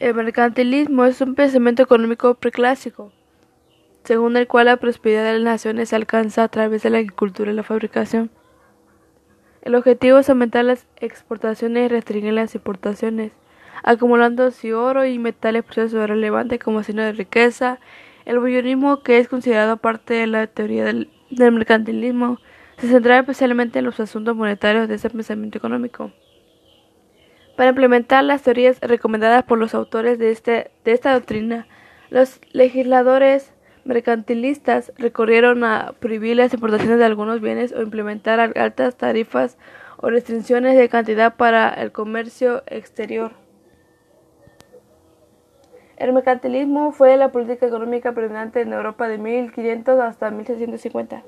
El mercantilismo es un pensamiento económico preclásico, según el cual la prosperidad de las naciones se alcanza a través de la agricultura y la fabricación. El objetivo es aumentar las exportaciones y restringir las importaciones, acumulando así oro y metales preciosos relevantes como signo de riqueza. El bullonismo, que es considerado parte de la teoría del, del mercantilismo, se centraba especialmente en los asuntos monetarios de ese pensamiento económico. Para implementar las teorías recomendadas por los autores de, este, de esta doctrina, los legisladores mercantilistas recurrieron a prohibir las importaciones de algunos bienes o implementar altas tarifas o restricciones de cantidad para el comercio exterior. El mercantilismo fue la política económica predominante en Europa de 1500 hasta 1650.